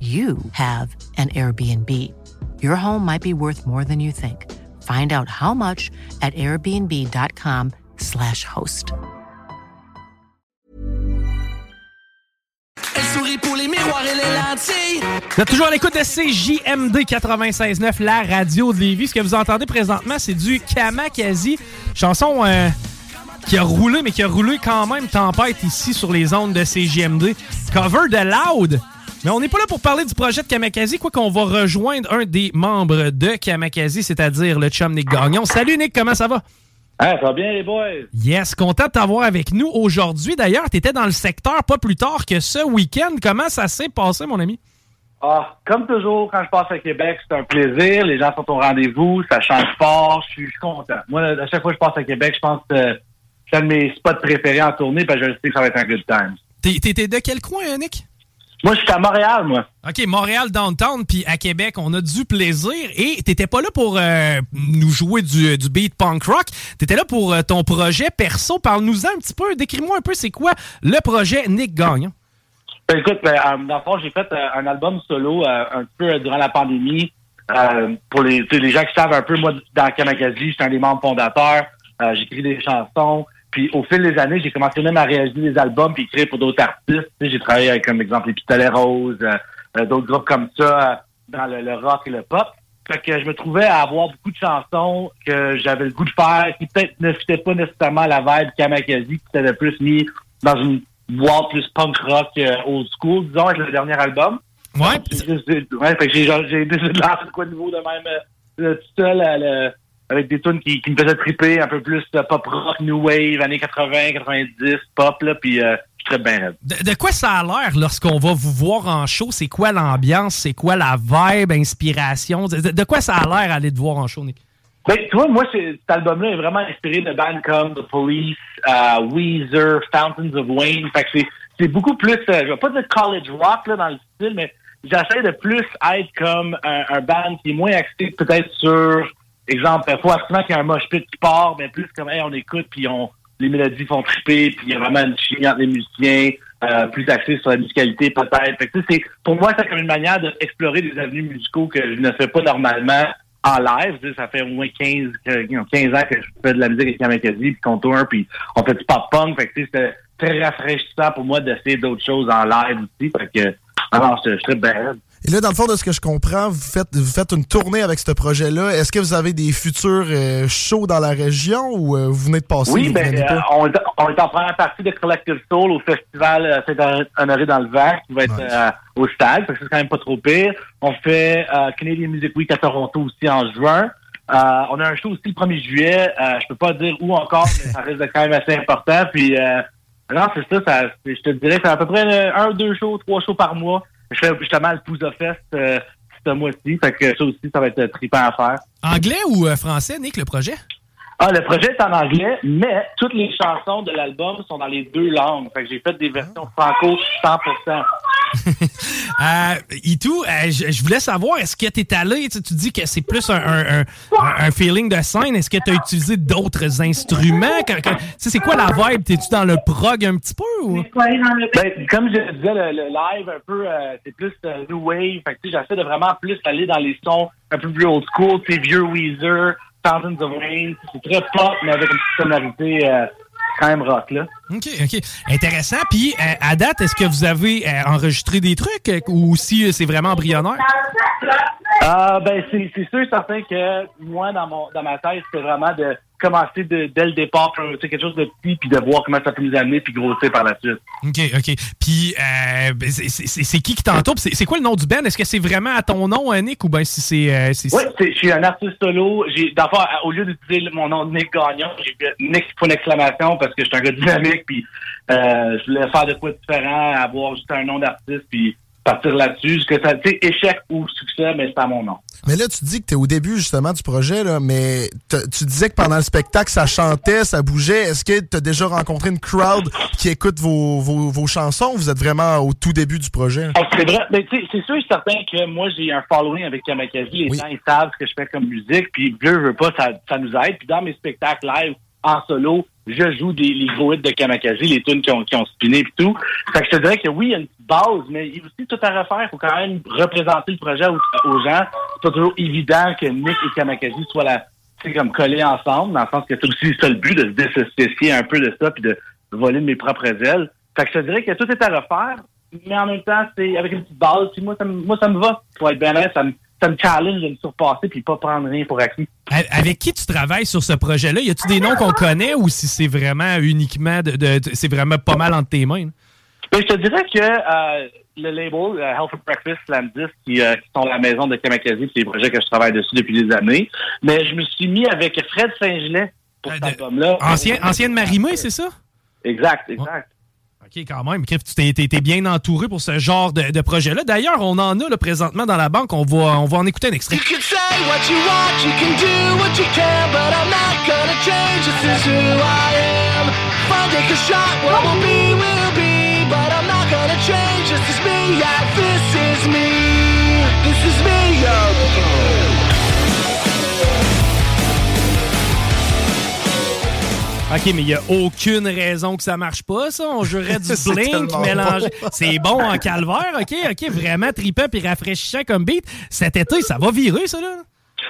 you have an Airbnb. Your home might be worth more than you think. Find out how much at airbnb.com/slash host. Elle sourit pour les miroirs et les lentilles. Vous êtes toujours à l'écoute de CJMD 96.9, la radio de Lévis. Ce que vous entendez présentement, c'est du Kamakazi, chanson euh, qui a roulé, mais qui a roulé quand même tempête ici sur les ondes de CJMD. Cover de Loud. Mais on n'est pas là pour parler du projet de Kamakazi, quoi qu'on va rejoindre un des membres de Kamakazi, c'est-à-dire le chum Nick Gagnon. Salut Nick, comment ça va? Ah, ça va bien les boys? Yes, content de t'avoir avec nous aujourd'hui. D'ailleurs, tu étais dans le secteur pas plus tard que ce week-end. Comment ça s'est passé, mon ami? Ah, comme toujours, quand je passe à Québec, c'est un plaisir. Les gens sont au rendez-vous, ça change fort, je suis content. Moi, à chaque fois que je passe à Québec, je pense que c'est un de mes spots préférés en tournée, parce que je sais que ça va être un good time. T'étais de quel coin, Nick? Moi, je suis à Montréal, moi. OK, Montréal downtown, puis à Québec, on a du plaisir. Et t'étais pas là pour euh, nous jouer du, du beat punk rock. T'étais là pour euh, ton projet perso. Parle-nous un petit peu, décris-moi un peu c'est quoi le projet Nick Gagnon? Ben, écoute, ben, euh, dans le fond, j'ai fait euh, un album solo euh, un peu euh, durant la pandémie. Euh, pour les, gens qui savent un peu, moi, dans Kamakazi, j'étais un des membres fondateurs. Euh, J'écris des chansons. Puis au fil des années, j'ai commencé même à réaliser des albums puis écrire pour d'autres artistes. J'ai travaillé avec, comme exemple, les Pistolets Roses, euh, euh, d'autres groupes comme ça euh, dans le, le rock et le pop. Fait que je me trouvais à avoir beaucoup de chansons que j'avais le goût de faire, qui peut-être ne fitaient pas nécessairement à la vibe Kamakazi, qui s'était plus mis dans une boîte plus punk rock old school, disons, avec le dernier album. Ouais. ouais fait que j'ai décidé de lancer quoi de nouveau de même euh, tout seul à le- avec des tunes qui, qui me faisaient triper, un peu plus de pop rock, new wave, années 80, 90, pop, là, puis euh, je suis très bien raide. De, de quoi ça a l'air lorsqu'on va vous voir en show? C'est quoi l'ambiance? C'est quoi la vibe, inspiration? De, de quoi ça a l'air aller te voir en show, Nick? Ben, tu vois, moi, cet album-là est vraiment inspiré de bands comme The Police, euh, Weezer, Fountains of Wayne. Fait que c'est, c'est beaucoup plus, euh, je vais pas dire college rock là, dans le style, mais j'essaie de plus être comme un, un band qui est moins axé peut-être sur, exemple, faut absolument qu'il y ait un mosh pit qui part, mais plus comme, hey, on écoute, puis on, les mélodies font triper, puis il y a vraiment une chimie entre les musiciens, euh, plus axé sur la musicalité peut-être. C'est, pour moi, c'est comme une manière d'explorer des avenues musicaux que je ne fais pas normalement en live. Ça fait au moins 15, que- you know, 15 ans que je fais de la musique avec Kamakazi, puis qu'on tourne, puis on fait du pop-punk. Fait que, c'était très rafraîchissant pour moi d'essayer d'autres choses en live aussi. Fait alors, je, je très bien. Et là, dans le fond, de ce que je comprends, vous faites, vous faites une tournée avec ce projet-là. Est-ce que vous avez des futurs euh, shows dans la région ou euh, vous venez de passer? Oui, ben, euh, on, est, on est en première partie de Collective Soul au festival euh, Saint-Honoré dans le Vert, qui va être au stade, parce que c'est quand même pas trop pire. On fait Canadian Music Week à Toronto aussi en juin. Euh, on a un show aussi le 1er juillet. Euh, je peux pas dire où encore, mais ça reste quand même assez important. Puis euh, non, c'est ça, ça je te dirais, c'est à peu près un, deux shows, trois shows par mois. Je fais justement le Pouza Fest euh, ce mois-ci. Fait que ça aussi, ça va être trippant à faire. Anglais ou euh, français, Nick, le projet? Ah, le projet est en anglais, mais toutes les chansons de l'album sont dans les deux langues. Fait que j'ai fait des versions franco 100%. Euh, Itou, euh, je, je voulais savoir, est-ce que tu es allé, tu, tu dis que c'est plus un, un, un- un feeling de scène, est-ce que tu as utilisé d'autres instruments? C'est quoi la vibe? T'es-tu dans le prog un petit peu? Ou? Ben, comme je disais, le, le live, un peu, euh, c'est plus euh, new wave. Fait que, j'essaie de vraiment plus aller dans les sons un peu plus old school, vieux Weezer, Fountains of Rain. C'est très pop, mais avec une petite sonorité euh, quand même rock, là. OK, OK. Intéressant. Puis, euh, à date, est-ce que vous avez euh, enregistré des trucs euh, ou si euh, c'est vraiment embryonnaire? Ah, ben, c'est c'est sûr et certain que moi, dans mon dans ma tête, c'était vraiment de commencer de, dès le départ, tu sais, quelque chose de petit, puis de voir comment ça peut nous amener, puis grossir par la suite. OK, OK. Puis, euh, ben, c'est- qui qui t'entoure? C'est quoi le nom du band? Est-ce que c'est vraiment à ton nom, euh, Nick, ou bien si c'est... euh, c'est- Oui, je suis un artiste solo. J'ai, d'abord, au lieu d'utiliser mon nom de Nick Gagnon, j'ai fait Nick pour une exclamation parce que je suis un gars dynamique, puis euh, je voulais faire de quoi de différent, avoir juste un nom d'artiste, puis partir là-dessus. Que ça, tu sais, échec ou succès, mais c'est à mon nom. Mais là, tu dis que tu es au début justement du projet, là, mais tu disais que pendant le spectacle, ça chantait, ça bougeait. Est-ce que tu as déjà rencontré une crowd qui écoute vos, vos, vos chansons ou vous êtes vraiment au tout début du projet? Ah, C'est vrai, sais, c'est sûr et certain que moi, j'ai un following avec Kamakazi. Les gens, ils savent ce que je fais comme musique, puis veux, veux pas, ça, ça nous aide. Puis dans mes spectacles live, en solo, je joue des, les gros hits de Kamakazi, les tunes qui ont, qui ont spiné et tout. Fait que je te dirais que oui, il y a une petite base, mais il y a aussi tout à refaire. Il faut quand même représenter le projet aux, aux gens. C'est pas toujours évident que Nick et Kamakazi soient la, comme collés ensemble, dans le sens que c'est aussi ça le but, de se dissocier un peu de ça, puis de voler mes propres ailes. Fait que je te dirais que tout est à refaire, mais en même temps, c'est avec une petite base. Puis moi, ça me, moi, ça me va. Pour être bien honnête, ça me, ça me challenge de me surpasser puis pas prendre rien pour acquis. Avec qui tu travailles sur ce projet-là? Y a-tu des noms qu'on connaît ou si c'est vraiment uniquement de, de- de- c'est vraiment pas mal entre tes mains? Ben, je te dirais que euh, le label euh, Health for Breakfast, Landis, qui, euh, qui sont la maison de Kamakazi, c'est des projets que je travaille dessus depuis des années. Mais je me suis mis avec Fred Saint-Gelais pour cet album-là. Ancien, ancienne Marimé, c'est ça? Exact, exact. OK, quand même. Tu t'es, bien entouré pour ce genre de, projet-là. D'ailleurs, on en a là, présentement dans la banque. On va, on va en écouter un extrait. OK, mais il n'y a aucune raison que ça marche pas, ça. On jouerait du Blink mélangé. bon. C'est bon en calvaire, OK? OK, vraiment trippant puis rafraîchissant comme beat. Cet été, ça va virer, ça, là?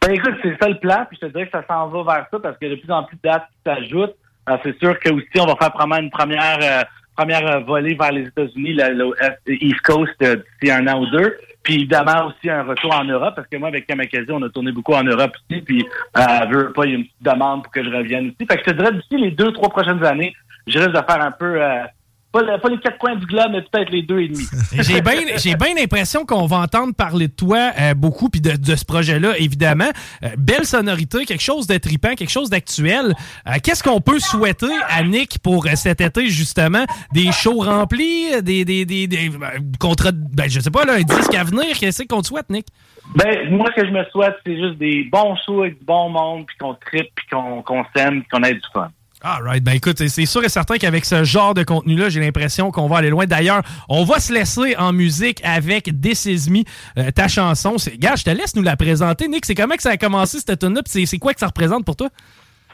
Ben écoute, c'est ça le plan, puis je te dirais que ça s'en va vers ça parce que de plus en plus de dates qui s'ajoutent. Euh, c'est sûr que aussi on va faire probablement une première euh, première euh, volée vers les États-Unis, le, le Est- East Coast euh, d'ici un an ou deux. Puis évidemment aussi un retour en Europe, parce que moi avec Kamakazi, on a tourné beaucoup en Europe aussi, puis euh, veux pas, il y a une petite demande pour que je revienne aussi. Fait que je te d'ici les deux, trois prochaines années, je risque de faire un peu euh, pas, le- pas les quatre coins du globe, mais peut-être les deux et demi. J'ai bien j'ai bien l'impression qu'on va entendre parler de toi euh, beaucoup puis de, de ce projet-là, évidemment. Euh, belle sonorité, quelque chose de tripant, quelque chose d'actuel. Euh, Qu'est-ce qu'on peut souhaiter à Nick pour euh, cet été, justement? Des shows remplis, des, des, des, des euh, contrats, ben, je sais pas, là, un disque à venir. Qu'est-ce qu'on te souhaite, Nick? Ben, moi, ce que je me souhaite, c'est juste des bons shows avec du bon monde, puis qu'on trippe, puis qu'on qu'on s'aime, puis qu'on ait du fun. All right. Ben écoute, c'est sûr et certain qu'avec ce genre de contenu-là, j'ai l'impression qu'on va aller loin. D'ailleurs, on va se laisser en musique avec This Is Me, euh, ta chanson. C'est- Gars, je te laisse nous la présenter. Nick, c'est comment que ça a commencé cette tune-là? c'est- C'est quoi que ça représente pour toi?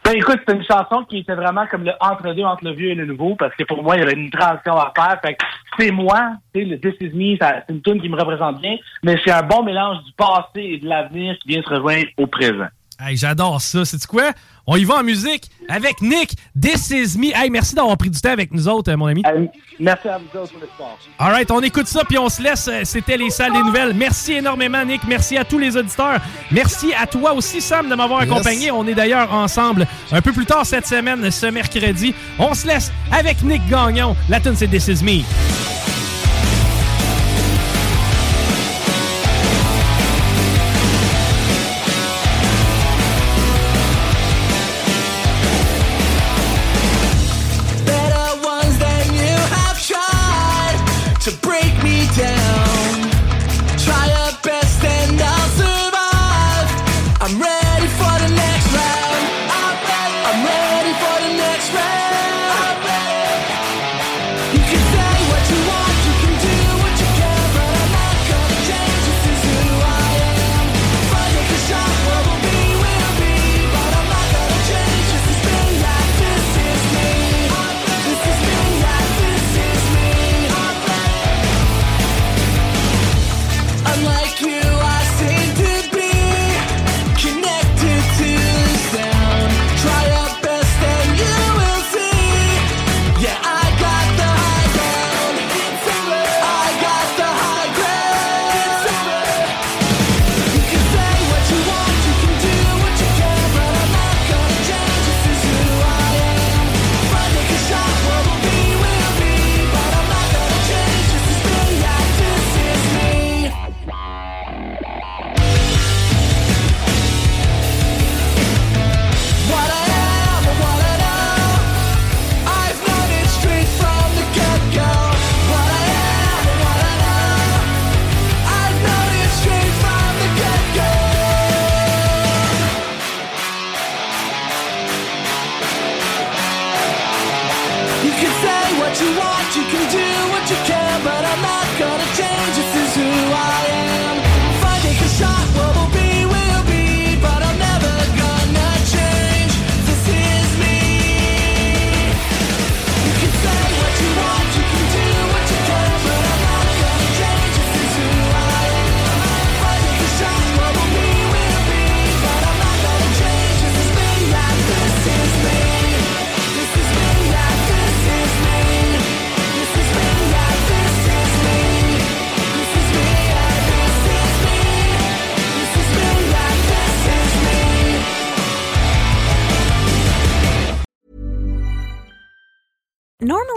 Ben écoute, c'est une chanson qui était vraiment comme le entre-deux entre le vieux et le nouveau, parce que pour moi, il y avait une transition à faire. Fait que c'est moi, sais, le This Is Me, c'est une tune qui me représente bien, mais c'est un bon mélange du passé et de l'avenir qui vient se rejoindre au présent. Hey, j'adore ça. C'est quoi? On y va en musique avec Nick, This Is Me. Hey, merci d'avoir pris du temps avec nous autres, mon ami. merci à vous autres pour le sport. All right, on écoute ça, puis on se laisse. C'était les salles des nouvelles. Merci énormément, Nick. Merci à tous les auditeurs. Merci à toi aussi, Sam, de m'avoir Yes. accompagné. On est d'ailleurs ensemble un peu plus tard cette semaine, ce mercredi. On se laisse avec Nick Gagnon. La tune c'est This Is Me.